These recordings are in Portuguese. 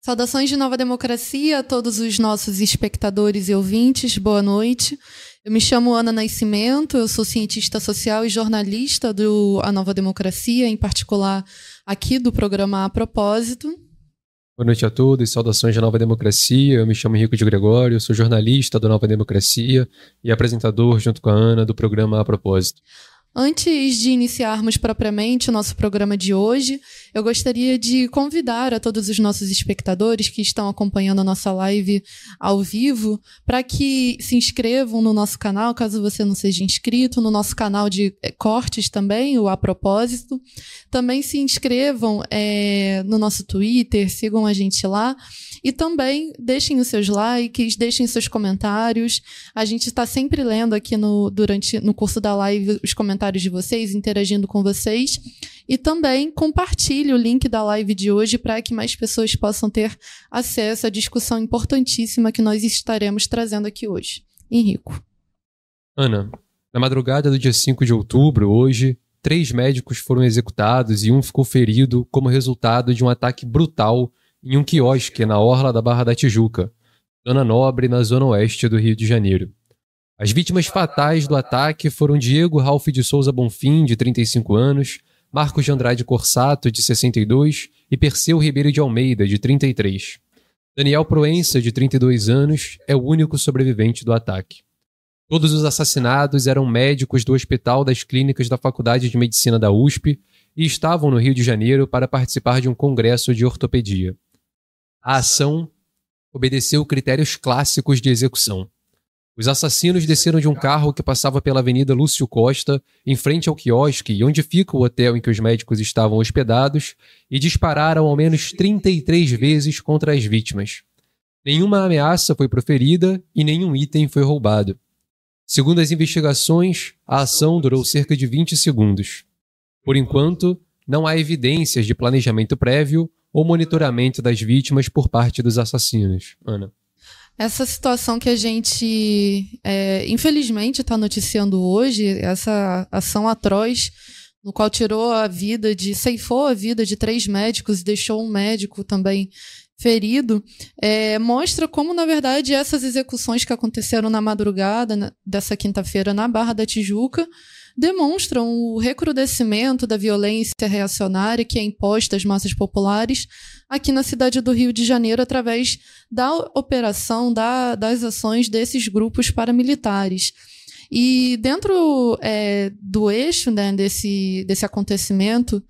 Saudações de Nova Democracia a todos os nossos espectadores e ouvintes, boa noite. Eu me chamo Ana Nascimento, eu sou cientista social e jornalista do A Nova Democracia, em particular aqui do programa A Propósito. Boa noite a todos, saudações de Nova Democracia. Eu me chamo Henrique de Gregório, sou jornalista do Nova Democracia e apresentador, junto com a Ana, do programa A Propósito. Antes de iniciarmos propriamente o nosso programa de hoje, eu gostaria de convidar a todos os nossos espectadores que estão acompanhando a nossa live ao vivo para que se inscrevam no nosso canal, caso você não seja inscrito, no nosso canal de eh, cortes também, o A Propósito. Também se inscrevam é, no nosso Twitter, sigam a gente lá. E também deixem os seus likes, deixem seus comentários. A gente está sempre lendo aqui no, durante, no curso da live os comentários de vocês, interagindo com vocês. E também compartilhe o link da live de hoje para que mais pessoas possam ter acesso à discussão importantíssima que nós estaremos trazendo aqui hoje. Henrico. Ana, na madrugada do dia 5 de outubro, hoje, três médicos foram executados e um ficou ferido como resultado de um ataque brutal em um quiosque na orla da Barra da Tijuca, zona nobre na zona oeste do Rio de Janeiro. As vítimas fatais do ataque foram Diego Ralph de Souza Bonfim, de 35 anos, Marcos de Andrade Corsato, de 62, e Perseu Ribeiro de Almeida, de 33. Daniel Proença, de 32 anos, é o único sobrevivente do ataque. Todos os assassinados eram médicos do Hospital das Clínicas da Faculdade de Medicina da USP e estavam no Rio de Janeiro para participar de um congresso de ortopedia. A ação obedeceu critérios clássicos de execução. Os assassinos desceram de um carro que passava pela Avenida Lúcio Costa, em frente ao quiosque onde fica o hotel em que os médicos estavam hospedados, e dispararam ao menos 33 vezes contra as vítimas. Nenhuma ameaça foi proferida e nenhum item foi roubado. Segundo as investigações, a ação durou cerca de 20 segundos. Por enquanto, não há evidências de planejamento prévio ou monitoramento das vítimas por parte dos assassinos. Ana. Essa situação que a gente, é, infelizmente, está noticiando hoje, essa ação atroz, no qual tirou a vida de, ceifou a vida de três médicos e deixou um médico também ferido, é, mostra como, na verdade, essas execuções que aconteceram na madrugada né, dessa quinta-feira na Barra da Tijuca demonstram o recrudescimento da violência reacionária que é imposta às massas populares aqui na cidade do Rio de Janeiro através da operação, da, das ações desses grupos paramilitares. E dentro é, do eixo né, desse, desse acontecimento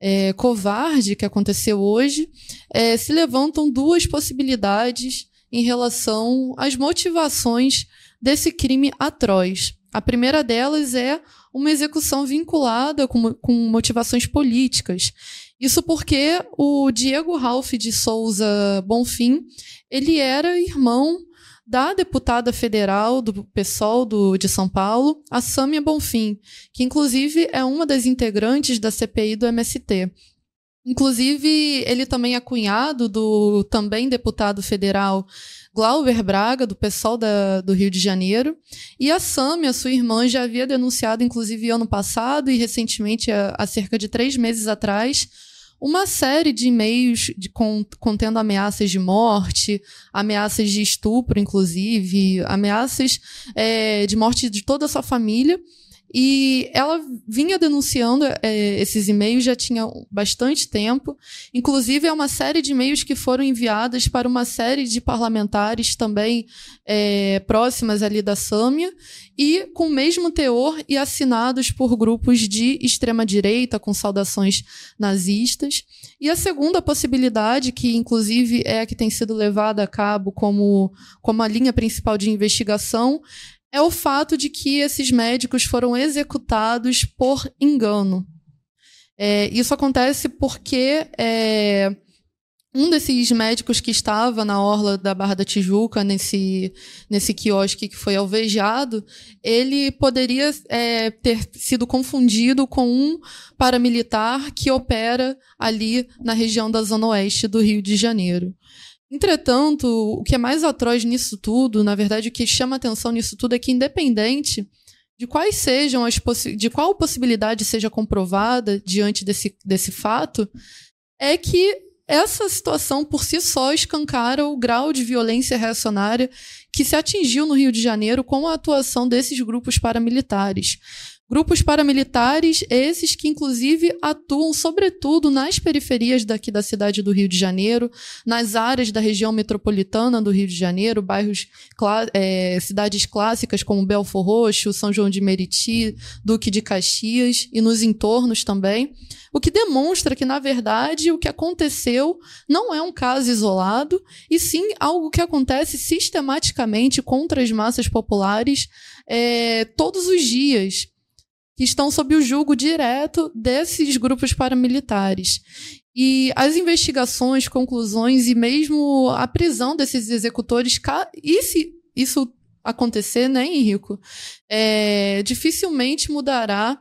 é, covarde que aconteceu hoje, é, se levantam duas possibilidades em relação às motivações desse crime atroz. A primeira delas é uma execução vinculada com, com motivações políticas. Isso porque o Diego Ralph de Souza Bonfim, ele era irmão da deputada federal do PSOL do, de São Paulo, a Sâmia Bonfim, que inclusive é uma das integrantes da CPI do MST. Inclusive, ele também é cunhado do também deputado federal Glauber Braga, do PSOL da, do Rio de Janeiro. E a Sâmia, sua irmã, já havia denunciado, inclusive ano passado e recentemente, há, cerca de três meses atrás, uma série de e-mails de, contendo ameaças de morte, ameaças de estupro, inclusive, ameaças é, de morte de toda a sua família. E ela vinha denunciando é, esses e-mails já tinha bastante tempo. Inclusive, é uma série de e-mails que foram enviadas para uma série de parlamentares também é, próximas ali da Sâmia, e com o mesmo teor e assinados por grupos de extrema-direita, com saudações nazistas. E a segunda possibilidade, que inclusive é a que tem sido levada a cabo como, como a linha principal de investigação, é o fato de que esses médicos foram executados por engano. É, isso acontece porque é, um desses médicos que estava na orla da Barra da Tijuca, nesse, nesse quiosque que foi alvejado, ele poderia é, ter sido confundido com um paramilitar que opera ali na região da Zona Oeste do Rio de Janeiro. Entretanto, o que é mais atroz nisso tudo, na verdade, o que chama atenção nisso tudo é que, independente de quais sejam as de qual possibilidade seja comprovada diante desse, desse fato, é que essa situação por si só escancara o grau de violência reacionária que se atingiu no Rio de Janeiro com a atuação desses grupos paramilitares. Grupos paramilitares, esses que inclusive atuam sobretudo nas periferias daqui da cidade do Rio de Janeiro, nas áreas da região metropolitana do Rio de Janeiro, bairros, é, cidades clássicas como Belfor Roxo, São João de Meriti, Duque de Caxias e nos entornos também. O que demonstra que, na verdade, o que aconteceu não é um caso isolado, e sim algo que acontece sistematicamente contra as massas populares é, todos os dias que estão sob o julgo direto desses grupos paramilitares. E as investigações, conclusões e mesmo a prisão desses executores, e se isso acontecer, né, Henrico, é, dificilmente mudará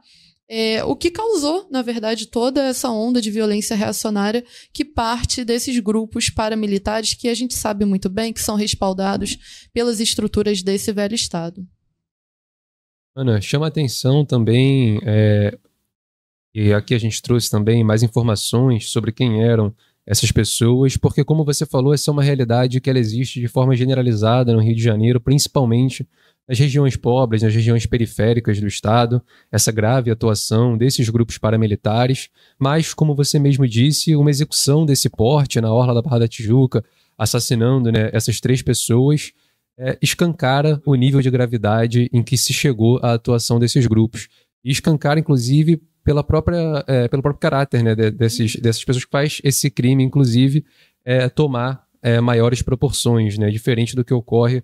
é, o que causou, na verdade, toda essa onda de violência reacionária que parte desses grupos paramilitares que a gente sabe muito bem que são respaldados pelas estruturas desse velho Estado. Ana, chama atenção também, é, e aqui a gente trouxe também mais informações sobre quem eram essas pessoas, porque como você falou, essa é uma realidade que ela existe de forma generalizada no Rio de Janeiro, principalmente nas regiões pobres, nas regiões periféricas do estado, essa grave atuação desses grupos paramilitares, mas como você mesmo disse, uma execução desse porte na orla da Barra da Tijuca, assassinando né, essas três pessoas, é, escancara o nível de gravidade em que se chegou à atuação desses grupos. E escancara, inclusive, pela própria, é, pelo próprio caráter né, desses, dessas pessoas que faz esse crime, inclusive, é, tomar é, maiores proporções, né, diferente do que ocorre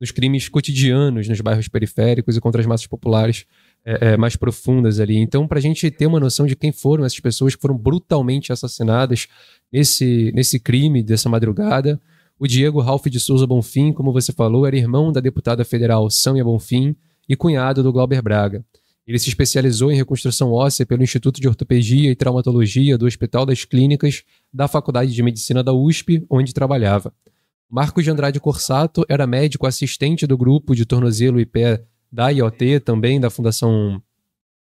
nos crimes cotidianos nos bairros periféricos e contra as massas populares é, é, mais profundas ali. Então, para a gente ter uma noção de quem foram essas pessoas que foram brutalmente assassinadas nesse, nesse crime dessa madrugada, o Diego Ralph de Souza Bonfim, como você falou, era irmão da deputada federal Sâmia Bonfim e cunhado do Glauber Braga. Ele se especializou em reconstrução óssea pelo Instituto de Ortopedia e Traumatologia do Hospital das Clínicas da Faculdade de Medicina da USP, onde trabalhava. Marcos de Andrade Corsato era médico assistente do grupo de tornozelo e pé da IoT, também da Fundação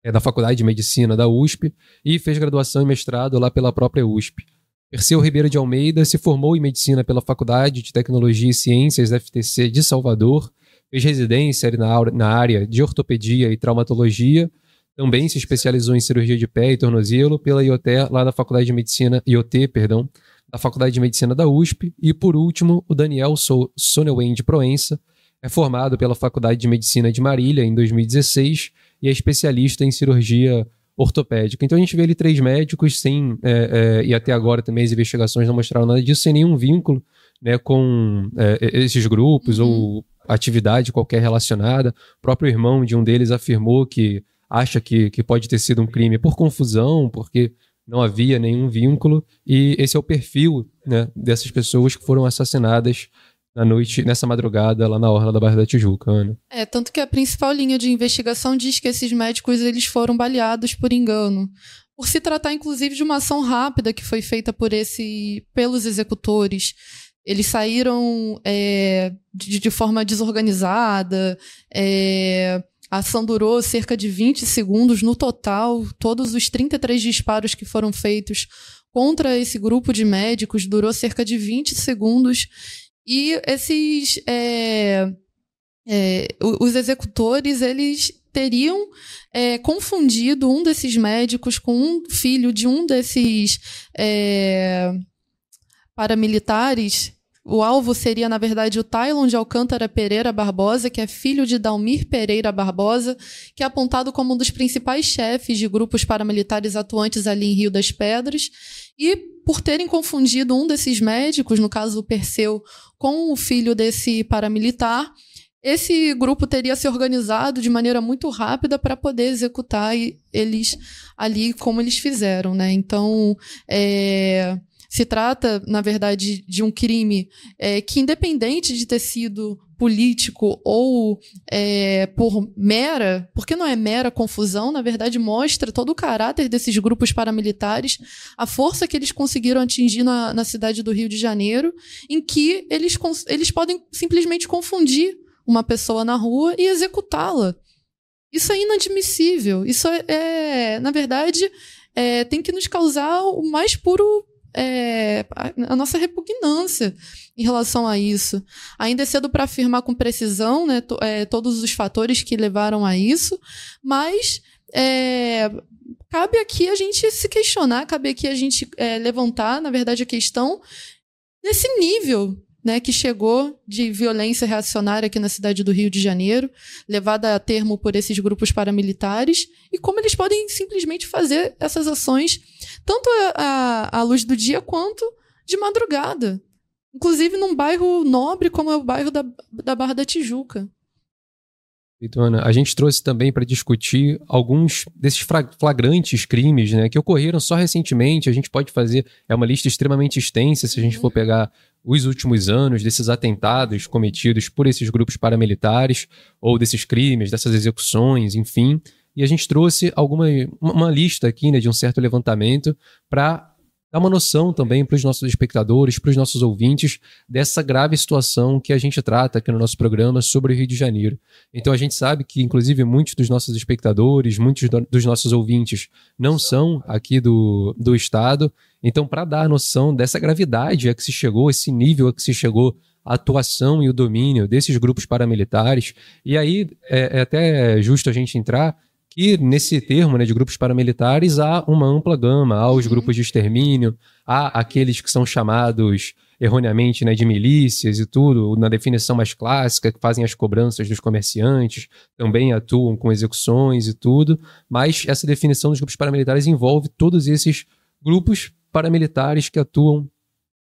é, da Faculdade de Medicina da USP, e fez graduação e mestrado lá pela própria USP. Perseu Ribeiro de Almeida se formou em medicina pela Faculdade de Tecnologia e Ciências da FTC de Salvador, fez residência na área de ortopedia e traumatologia, também se especializou em cirurgia de pé e tornozelo pela IoT, lá da Faculdade de Medicina, IoT, perdão, da Faculdade de Medicina da USP. E por último, o Daniel so Sonewend Proença, é formado pela Faculdade de Medicina de Marília em 2016 e é especialista em cirurgia ortopédica. Então a gente vê ali três médicos sem, é, é, e até agora também as investigações não mostraram nada disso, sem nenhum vínculo né, com é, esses grupos uhum. ou atividade qualquer relacionada. O próprio irmão de um deles afirmou que acha que, que pode ter sido um crime por confusão, porque não havia nenhum vínculo, e esse é o perfil né, dessas pessoas que foram assassinadas na noite, nessa madrugada, lá na orla da Barra da Tijuca, Ana. É, tanto que a principal linha de investigação diz que esses médicos eles foram baleados por engano. Por se tratar, inclusive, de uma ação rápida que foi feita por esse, pelos executores. Eles saíram é, de, de, forma desorganizada, é, a ação durou cerca de 20 segundos no total. Todos os 33 disparos que foram feitos contra esse grupo de médicos durou cerca de 20 segundos. E esses. É, é, os executores, eles teriam é, confundido um desses médicos com um filho de um desses é, paramilitares. O alvo seria, na verdade, o Tylon de Alcântara Pereira Barbosa, que é filho de Dalmir Pereira Barbosa, que é apontado como um dos principais chefes de grupos paramilitares atuantes ali em Rio das Pedras. E por terem confundido um desses médicos, no caso o Perseu, com o filho desse paramilitar, esse grupo teria se organizado de maneira muito rápida para poder executar eles ali como eles fizeram, né? Então, é, se trata, na verdade, de um crime é, que, independente de ter sido político ou é, por mera, porque não é mera confusão, na verdade mostra todo o caráter desses grupos paramilitares, a força que eles conseguiram atingir na, na cidade do Rio de Janeiro, em que eles, eles podem simplesmente confundir uma pessoa na rua e executá-la. Isso é inadmissível. Isso é, é na verdade, é, tem que nos causar o mais puro é, a, nossa repugnância em relação a isso. Ainda é cedo para afirmar com precisão né, to, é, todos os fatores que levaram a isso, mas é, cabe aqui a gente se questionar, cabe aqui a gente é, levantar, na verdade, a questão desse nível né, que chegou de violência reacionária aqui na cidade do Rio de Janeiro, levada a termo por esses grupos paramilitares, e como eles podem simplesmente fazer essas ações, tanto à, à luz do dia quanto de madrugada. Inclusive num bairro nobre como é o bairro da, da Barra da Tijuca. Então, Ana, a gente trouxe também para discutir alguns desses flagrantes crimes né, que ocorreram só recentemente. A gente pode fazer, é uma lista extremamente extensa se a gente for pegar os últimos anos desses atentados cometidos por esses grupos paramilitares, ou desses crimes, dessas execuções, enfim. E a gente trouxe alguma, uma lista aqui né, de um certo levantamento para dar uma noção também para os nossos espectadores, para os nossos ouvintes, dessa grave situação que a gente trata aqui no nosso programa sobre o Rio de Janeiro. Então a gente sabe que, inclusive, muitos dos nossos espectadores, muitos do, dos nossos ouvintes não são aqui do, do Estado. Então, para dar noção dessa gravidade a que se chegou, esse nível a que se chegou a atuação e o domínio desses grupos paramilitares. E aí é, é até justo a gente entrar e nesse termo né, de grupos paramilitares há uma ampla gama. Há os uhum. grupos de extermínio, há aqueles que são chamados erroneamente né, de milícias e tudo, na definição mais clássica, que fazem as cobranças dos comerciantes, também atuam com execuções e tudo, mas essa definição dos grupos paramilitares envolve todos esses grupos paramilitares que atuam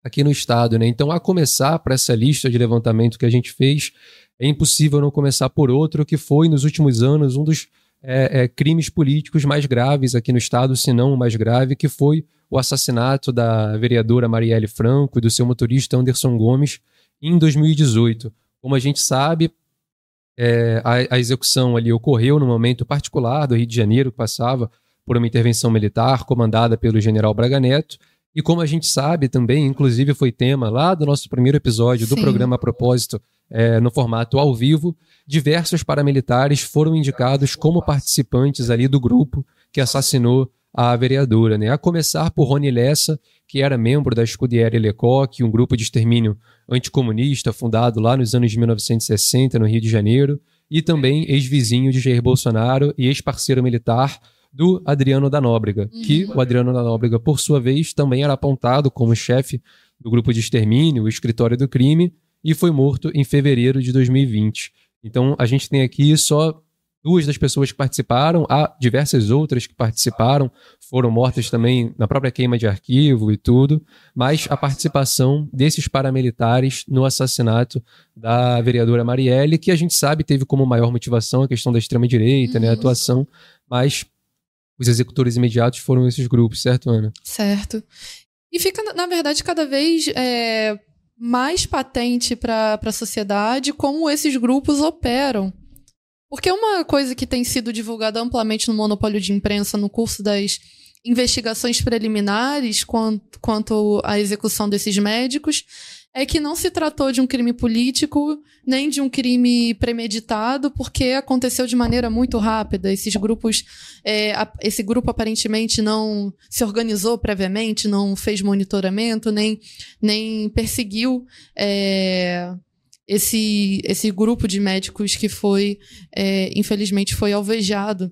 aqui no Estado. Né? Então, a começar para essa lista de levantamento que a gente fez, é impossível não começar por outro, que foi, nos últimos anos, um dos é, é, crimes políticos mais graves aqui no Estado, se não o mais grave, que foi o assassinato da vereadora Marielle Franco e do seu motorista Anderson Gomes em 2018. Como a gente sabe, é, a, a, execução ali ocorreu no momento particular do Rio de Janeiro, que passava por uma intervenção militar comandada pelo general Braga Neto. E como a gente sabe também, inclusive foi tema lá do nosso primeiro episódio do Sim. programa a propósito, é, no formato ao vivo, diversos paramilitares foram indicados como participantes ali do grupo que assassinou a vereadora, né? A começar por Rony Lessa, que era membro da Scudiere Lecoq, um grupo de extermínio anticomunista fundado lá nos anos de 1960 no Rio de Janeiro, e também ex-vizinho de Jair Bolsonaro e ex-parceiro militar do Adriano da Nóbrega, uhum. que o Adriano da Nóbrega, por sua vez, também era apontado como chefe do grupo de extermínio, o escritório do crime, e foi morto em fevereiro de 2020. Então a gente tem aqui só duas das pessoas que participaram, há diversas outras que participaram, foram mortas também na própria queima de arquivo e tudo, mas a participação desses paramilitares no assassinato da vereadora Marielle, que a gente sabe teve como maior motivação a questão da extrema-direita, né, a uhum. atuação, mas os executores imediatos foram esses grupos, certo, Ana? Certo. E fica, na verdade, cada vez é, mais patente para a sociedade como esses grupos operam. Porque uma coisa que tem sido divulgada amplamente no monopólio de imprensa no curso das investigações preliminares quanto, quanto à execução desses médicos é que não se tratou de um crime político nem de um crime premeditado, porque aconteceu de maneira muito rápida. Esses grupos, é, a, esse grupo aparentemente não se organizou previamente, não fez monitoramento, nem, nem perseguiu é, esse, esse grupo de médicos que foi, é, infelizmente, foi alvejado.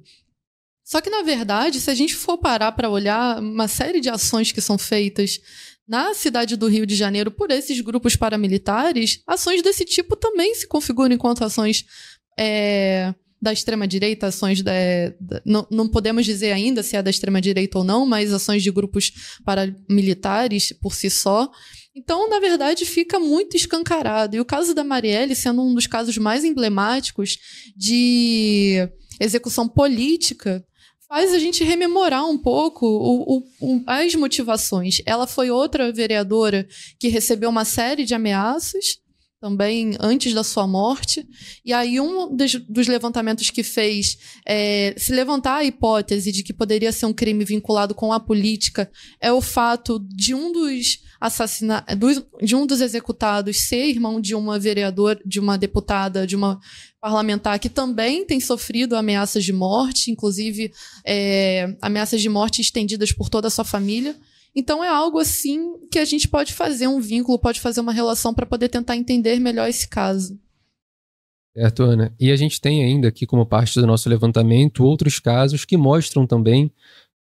Só que, na verdade, se a gente for parar para olhar uma série de ações que são feitas na cidade do Rio de Janeiro por esses grupos paramilitares, ações desse tipo também se configuram enquanto ações é, da extrema-direita, ações da, da, não, não podemos dizer ainda se é da extrema-direita ou não, mas ações de grupos paramilitares por si só. Então, na verdade, fica muito escancarado. E o caso da Marielle sendo um dos casos mais emblemáticos de execução política faz a gente rememorar um pouco o, o, as motivações. Ela foi outra vereadora que recebeu uma série de ameaças também antes da sua morte. E aí, um dos, dos levantamentos que fez é, se levantar a hipótese de que poderia ser um crime vinculado com a política é o fato de um dos assassinados, de um dos executados ser irmão de uma vereadora, de uma deputada, de uma parlamentar que também tem sofrido ameaças de morte, inclusive é, ameaças de morte estendidas por toda a sua família. Então é algo assim que a gente pode fazer um vínculo, pode fazer uma relação para poder tentar entender melhor esse caso. Certo, Ana. E a gente tem ainda aqui, como parte do nosso levantamento, outros casos que mostram também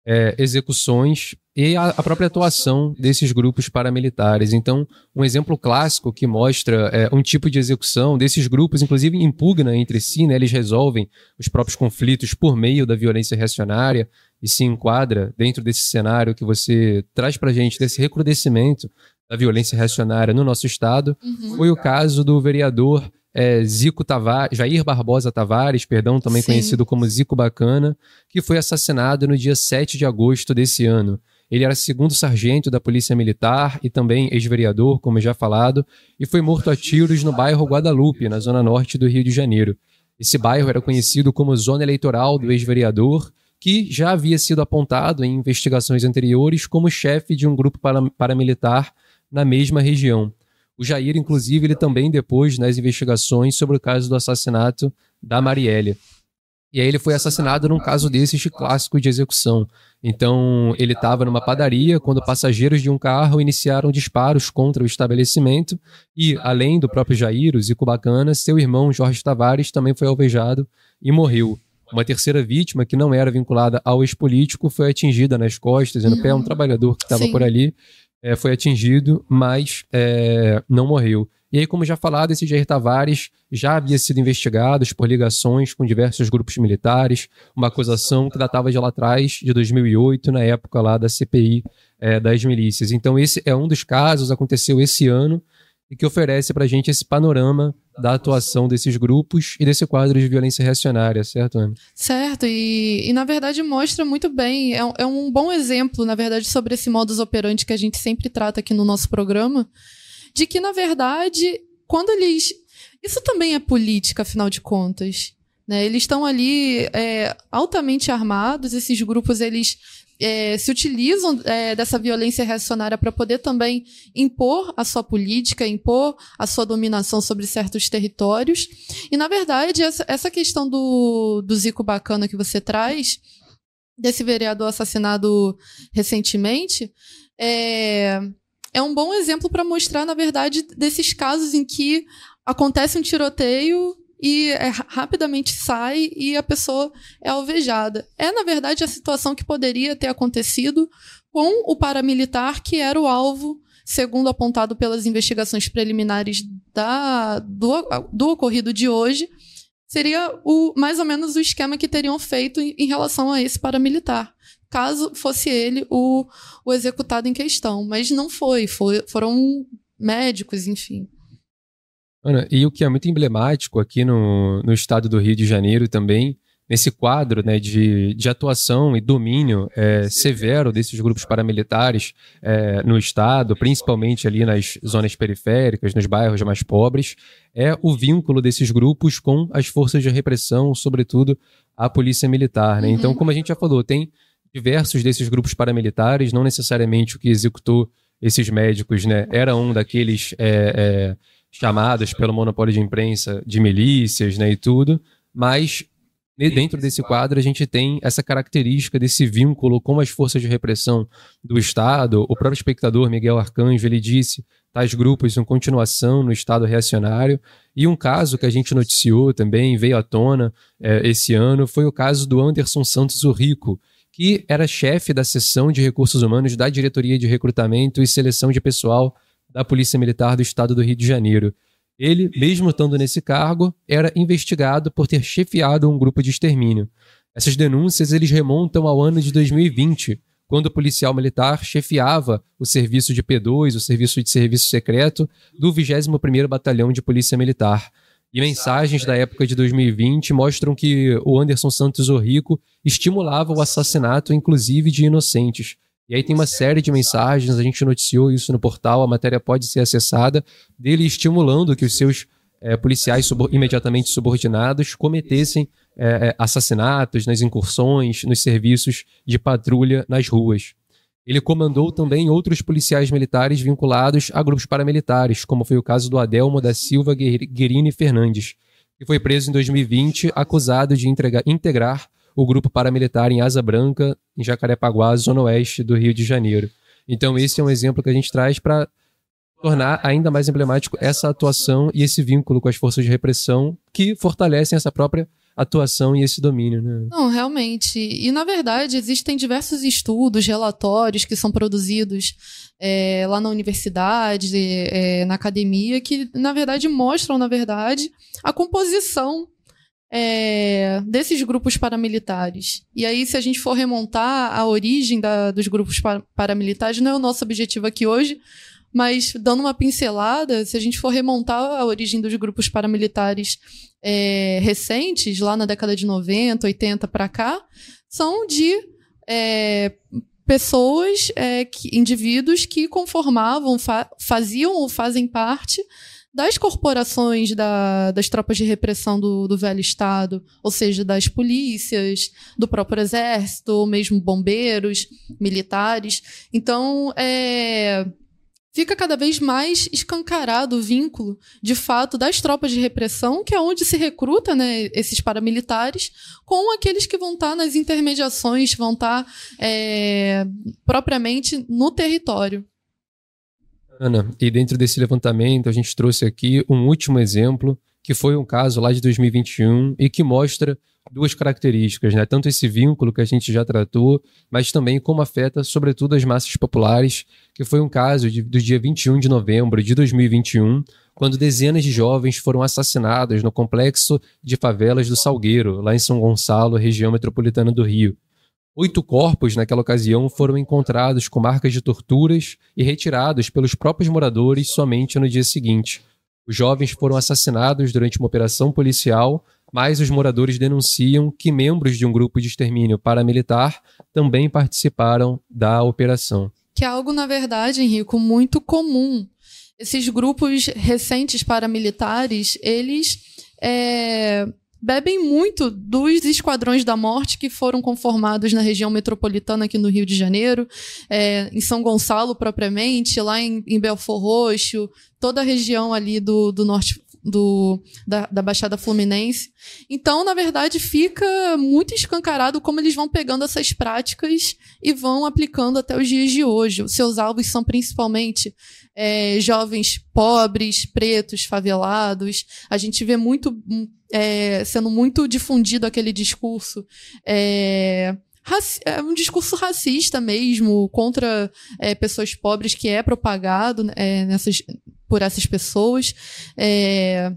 é, execuções e a, a, própria atuação desses grupos paramilitares. Então, um exemplo clássico que mostra é, um tipo de execução desses grupos, inclusive impugna entre si, né, eles resolvem os próprios conflitos por meio da violência reacionária e se enquadra dentro desse cenário que você traz para gente, desse recrudescimento da violência reacionária no nosso estado, uhum. foi o caso do vereador é, Zico Tavares, Jair Barbosa Tavares, perdão, também Sim. conhecido como Zico Bacana, que foi assassinado no dia 7 de agosto desse ano. Ele era segundo sargento da Polícia Militar e também ex-vereador, como já falado, e foi morto a tiros no bairro Guadalupe, na zona norte do Rio de Janeiro. Esse bairro era conhecido como zona eleitoral do ex-vereador, que já havia sido apontado em investigações anteriores como chefe de um grupo paramilitar na mesma região. O Jair, inclusive, ele também depois nas investigações sobre o caso do assassinato da Marielle. E aí ele foi assassinado num caso desses de clássico de execução. Então, ele estava numa padaria quando passageiros de um carro iniciaram disparos contra o estabelecimento e, além do próprio Jair, o Zico Bacana, seu irmão Jorge Tavares também foi alvejado e morreu. Uma terceira vítima, que não era vinculada ao ex-político, foi atingida nas costas e no pé, um trabalhador que estava por ali é, foi atingido, mas é, não morreu. E aí, como já falado, esse Jair Tavares já havia sido investigado por ligações com diversos grupos militares, uma acusação que datava de lá atrás, de 2008, na época lá da CPI é, das milícias. Então, esse é um dos casos, aconteceu esse ano, e que oferece para a gente esse panorama da atuação desses grupos e desse quadro de violência reacionária, certo, Ana? Certo, e, e na verdade mostra muito bem, é, é um bom exemplo, na verdade, sobre esse modus operandi que a gente sempre trata aqui no nosso programa, de que, na verdade, quando eles. Isso também é política, afinal de contas. Né? Eles estão ali é, altamente armados, esses grupos eles é, se utilizam é, dessa violência reacionária para poder também impor a sua política, impor a sua dominação sobre certos territórios. E, na verdade, essa, questão do, do Zico Bacana que você traz, desse vereador assassinado recentemente, é, é um bom exemplo para mostrar, na verdade, desses casos em que acontece um tiroteio e é, rapidamente sai e a pessoa é alvejada. É, na verdade, a situação que poderia ter acontecido com o paramilitar que era o alvo, segundo apontado pelas investigações preliminares da, do, do ocorrido de hoje, seria o mais ou menos o esquema que teriam feito em, em relação a esse paramilitar caso fosse ele o, o executado em questão. Mas não foi, foi foram médicos, enfim. Ana, e o que é muito emblemático aqui no, no estado do Rio de Janeiro também, nesse quadro né, de, de atuação e domínio é, severo desses grupos paramilitares é, no estado, principalmente ali nas zonas periféricas, nos bairros mais pobres, é o vínculo desses grupos com as forças de repressão, sobretudo a polícia militar. Né? Então, uhum. Como a gente já falou, tem diversos desses grupos paramilitares, não necessariamente o que executou esses médicos né, era um daqueles. É, é chamadas pelo monopólio de imprensa de milícias né, e tudo, mas dentro desse quadro a gente tem essa característica desse vínculo com as forças de repressão do Estado. O próprio espectador Miguel Arcanjo ele disse tais grupos em continuação no Estado reacionário. E um caso que a gente noticiou também, veio à tona é, esse ano, foi o caso do Anderson Santos o Rico, que era chefe da seção de recursos humanos da Diretoria de Recrutamento e Seleção de Pessoal da Polícia Militar do Estado do Rio de Janeiro. Ele, mesmo estando nesse cargo, era investigado por ter chefiado um grupo de extermínio. Essas denúncias eles remontam ao ano de 2020, quando o policial militar chefiava o serviço de P2, o serviço de serviço secreto do 21º Batalhão de Polícia Militar. E mensagens da época de 2020 mostram que o Anderson Santos Orrico estimulava o assassinato, inclusive, de inocentes, e aí tem uma série de mensagens, a gente noticiou isso no portal, a matéria pode ser acessada, dele estimulando que os seus é, policiais subor imediatamente subordinados cometessem é, assassinatos nas incursões, nos serviços de patrulha nas ruas. Ele comandou também outros policiais militares vinculados a grupos paramilitares, como foi o caso do Adelmo da Silva Guerini Fernandes, que foi preso em 2020 acusado de integrar o grupo paramilitar em Asa Branca, em Jacarepaguá, zona oeste do Rio de Janeiro. Então, esse é um exemplo que a gente traz para tornar ainda mais emblemático essa atuação e esse vínculo com as forças de repressão que fortalecem essa própria atuação e esse domínio, né? Não, realmente. E, na verdade, existem diversos estudos, relatórios que são produzidos é, lá na universidade, é, na academia, que, na verdade, mostram, na verdade, a composição é, desses grupos paramilitares. E aí, se a gente for remontar a origem da, dos grupos paramilitares, não é o nosso objetivo aqui hoje, mas dando uma pincelada, se a gente for remontar a origem dos grupos paramilitares é, recentes, lá na década de 90, 80 para cá, são de é, pessoas, é, que, indivíduos que conformavam, fa faziam ou fazem parte das corporações da, das tropas de repressão do, do velho Estado, ou seja, das polícias, do próprio exército, ou mesmo bombeiros, militares. Então, é, fica cada vez mais escancarado o vínculo, de fato, das tropas de repressão, que é onde se recruta né, esses paramilitares, com aqueles que vão estar nas intermediações, vão estar é, propriamente no território. Ana, e dentro desse levantamento a gente trouxe aqui um último exemplo, que foi um caso lá de 2021 e que mostra duas características, né? Tanto esse vínculo que a gente já tratou, mas também como afeta, sobretudo, as massas populares, que foi um caso de, do dia 21 de novembro de 2021, quando dezenas de jovens foram assassinados no complexo de favelas do Salgueiro, lá em São Gonçalo, região metropolitana do Rio. Oito corpos, naquela ocasião, foram encontrados com marcas de torturas e retirados pelos próprios moradores somente no dia seguinte. Os jovens foram assassinados durante uma operação policial mas os moradores denunciam que membros de um grupo de extermínio paramilitar também participaram da operação. Que é algo, na verdade, Henrico, muito comum. Esses grupos recentes paramilitares, eles é, bebem muito dos esquadrões da morte que foram conformados na região metropolitana aqui no Rio de Janeiro, é, em São Gonçalo propriamente, lá em, em Belfor Roxo, toda a região ali do, do norte do, da, da Baixada Fluminense. Então, na verdade, fica muito escancarado como eles vão pegando essas práticas e vão aplicando até os dias de hoje. Os seus alvos são principalmente é, jovens pobres, pretos, favelados. A gente vê muito é, sendo muito difundido aquele discurso. É, é um discurso racista mesmo contra é, pessoas pobres que é propagado é, nessas, por essas pessoas. É,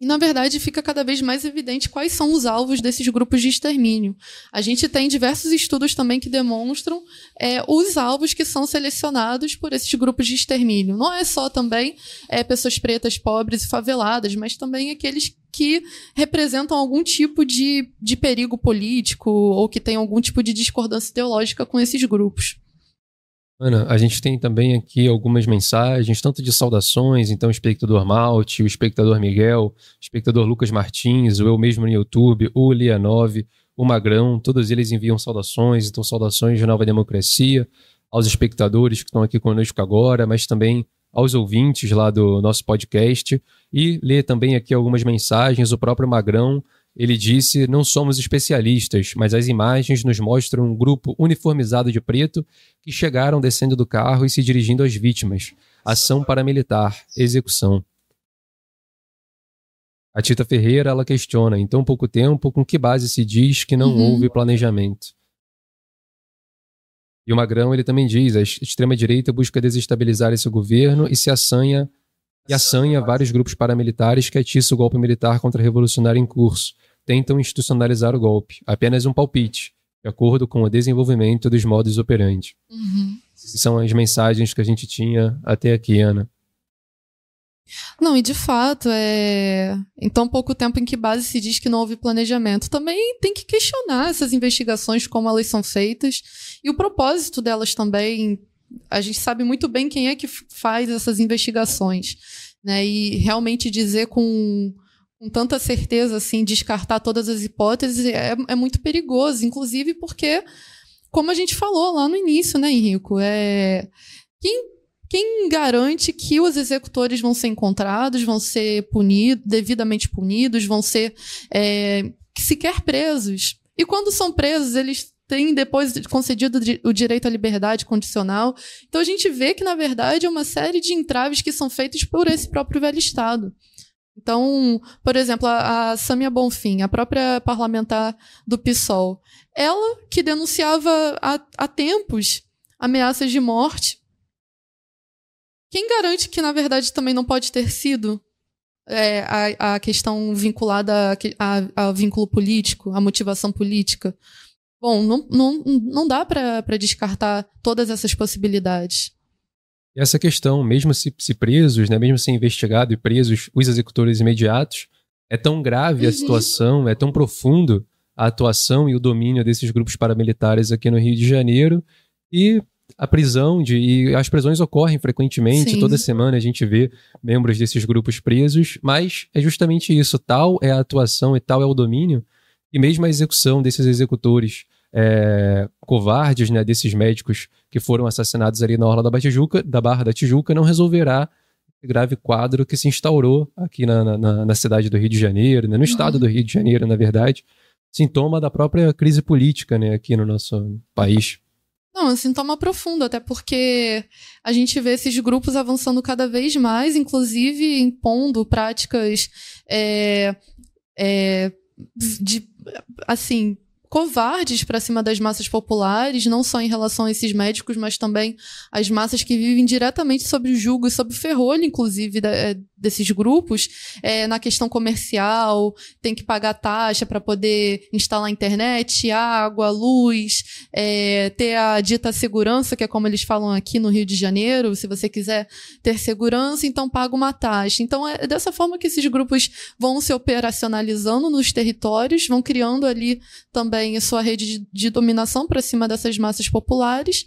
e, na verdade, fica cada vez mais evidente quais são os alvos desses grupos de extermínio. A gente tem diversos estudos também que demonstram é, os alvos que são selecionados por esses grupos de extermínio. Não é só também é, pessoas pretas, pobres e faveladas, mas também aqueles que representam algum tipo de, de perigo político ou que têm algum tipo de discordância ideológica com esses grupos. Ana, a gente tem também aqui algumas mensagens, tanto de saudações, então o espectador Malte, o espectador Miguel, o espectador Lucas Martins, o eu mesmo no YouTube, o Lia9, o Magrão, todos eles enviam saudações, então saudações de Nova Democracia, aos espectadores que estão aqui conosco agora, mas também aos ouvintes lá do nosso podcast, e ler também aqui algumas mensagens, o próprio Magrão ele disse: Não somos especialistas, mas as imagens nos mostram um grupo uniformizado de preto que chegaram descendo do carro e se dirigindo às vítimas. Ação paramilitar, execução. A Tita Ferreira ela questiona: em tão pouco tempo, com que base se diz que não uhum. houve planejamento? E o Magrão ele também diz: a extrema-direita busca desestabilizar esse governo e se assanha e assanha vários grupos paramilitares que atiçam o golpe militar contra a revolucionária em curso tentam institucionalizar o golpe, apenas um palpite, de acordo com o desenvolvimento dos modos operandi. Uhum. São as mensagens que a gente tinha até aqui, Ana. Não, e de fato, é... em tão pouco tempo em que base se diz que não houve planejamento, também tem que questionar essas investigações, como elas são feitas, e o propósito delas também. A gente sabe muito bem quem é que faz essas investigações, né? E realmente dizer com com tanta certeza, assim, descartar todas as hipóteses é, é muito perigoso, inclusive porque, como a gente falou lá no início, né, Henrico, é, quem, quem garante que os executores vão ser encontrados, vão ser punidos, devidamente punidos, vão ser é, sequer presos? E quando são presos, eles tem depois concedido o direito à liberdade condicional. Então a gente vê que, na verdade, é uma série de entraves que são feitos por esse próprio velho Estado. Então, por exemplo, a, a Samia Bonfim, a própria parlamentar do PSOL, ela que denunciava há, há tempos ameaças de morte. Quem garante que, na verdade, também não pode ter sido é, a, a questão vinculada ao vínculo político, à motivação política? Bom, não, não, não dá para descartar todas essas possibilidades. E essa questão, mesmo se, se presos, né, mesmo se investigado e presos os executores imediatos, é tão grave uhum. a situação, é tão profundo a atuação e o domínio desses grupos paramilitares aqui no Rio de Janeiro e a prisão de e as prisões ocorrem frequentemente, Sim. toda semana a gente vê membros desses grupos presos, mas é justamente isso, tal é a atuação e tal é o domínio e mesmo a execução desses executores é, covardes, né, desses médicos que foram assassinados ali na Orla da, Batijuca, da Barra da Tijuca, não resolverá o grave quadro que se instaurou aqui na, na, na cidade do Rio de Janeiro, né, no estado do Rio de Janeiro, na verdade, sintoma da própria crise política né, aqui no nosso país. Não, é um sintoma profundo, até porque a gente vê esses grupos avançando cada vez mais, inclusive impondo práticas é, é, de, assim, covardes para cima das massas populares, não só em relação a esses médicos, mas também as massas que vivem diretamente sob o jugo e sob o ferrolho, inclusive, da, é, desses grupos, é, na questão comercial, tem que pagar taxa para poder instalar internet, água, luz, é, ter a dita segurança, que é como eles falam aqui no Rio de Janeiro, se você quiser ter segurança, então paga uma taxa. Então é dessa forma que esses grupos vão se operacionalizando nos territórios, vão criando ali também a sua rede de, de dominação para cima dessas massas populares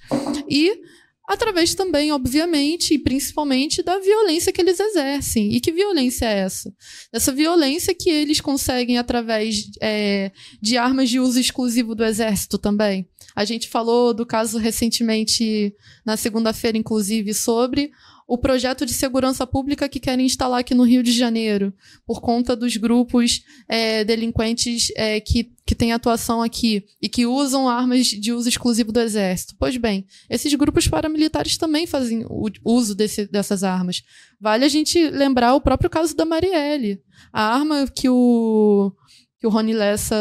e através também, obviamente, e principalmente da violência que eles exercem. E que violência é essa? Essa violência que eles conseguem através é, de armas de uso exclusivo do exército também. A gente falou do caso recentemente, na segunda-feira, inclusive, sobre o projeto de segurança pública que querem instalar aqui no Rio de Janeiro, por conta dos grupos é, delinquentes é, que, que têm atuação aqui e que usam armas de uso exclusivo do Exército. Pois bem, esses grupos paramilitares também fazem uso desse, dessas armas. Vale a gente lembrar o próprio caso da Marielle. A arma que o, que o Rony Lessa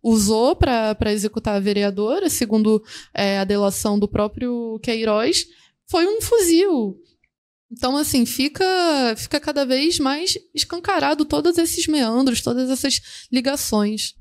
usou para executar a vereadora, segundo é, a delação do próprio Queiroz, foi um fuzil. Então, assim, fica, fica cada vez mais escancarado todos esses meandros, todas essas ligações.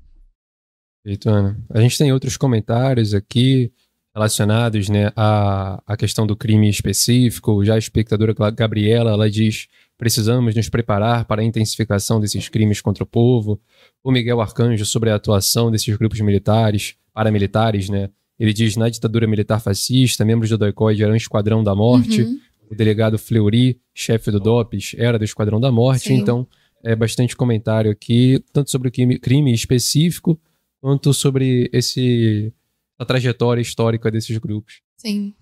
Perfeito, Ana. A gente tem outros comentários aqui relacionados né, à, à questão do crime específico. Já a espectadora Gabriela, ela diz precisamos nos preparar para a intensificação desses crimes contra o povo. O Miguel Arcanjo sobre a atuação desses grupos militares, paramilitares, né? Ele diz, na ditadura militar fascista, membros do DOICOID eram esquadrão da morte. Uhum o delegado Fleury, chefe do DOPS, era do Esquadrão da Morte, Sim. então é bastante comentário aqui, tanto sobre o crime, crime específico, quanto sobre esse, a trajetória histórica desses grupos. Sim.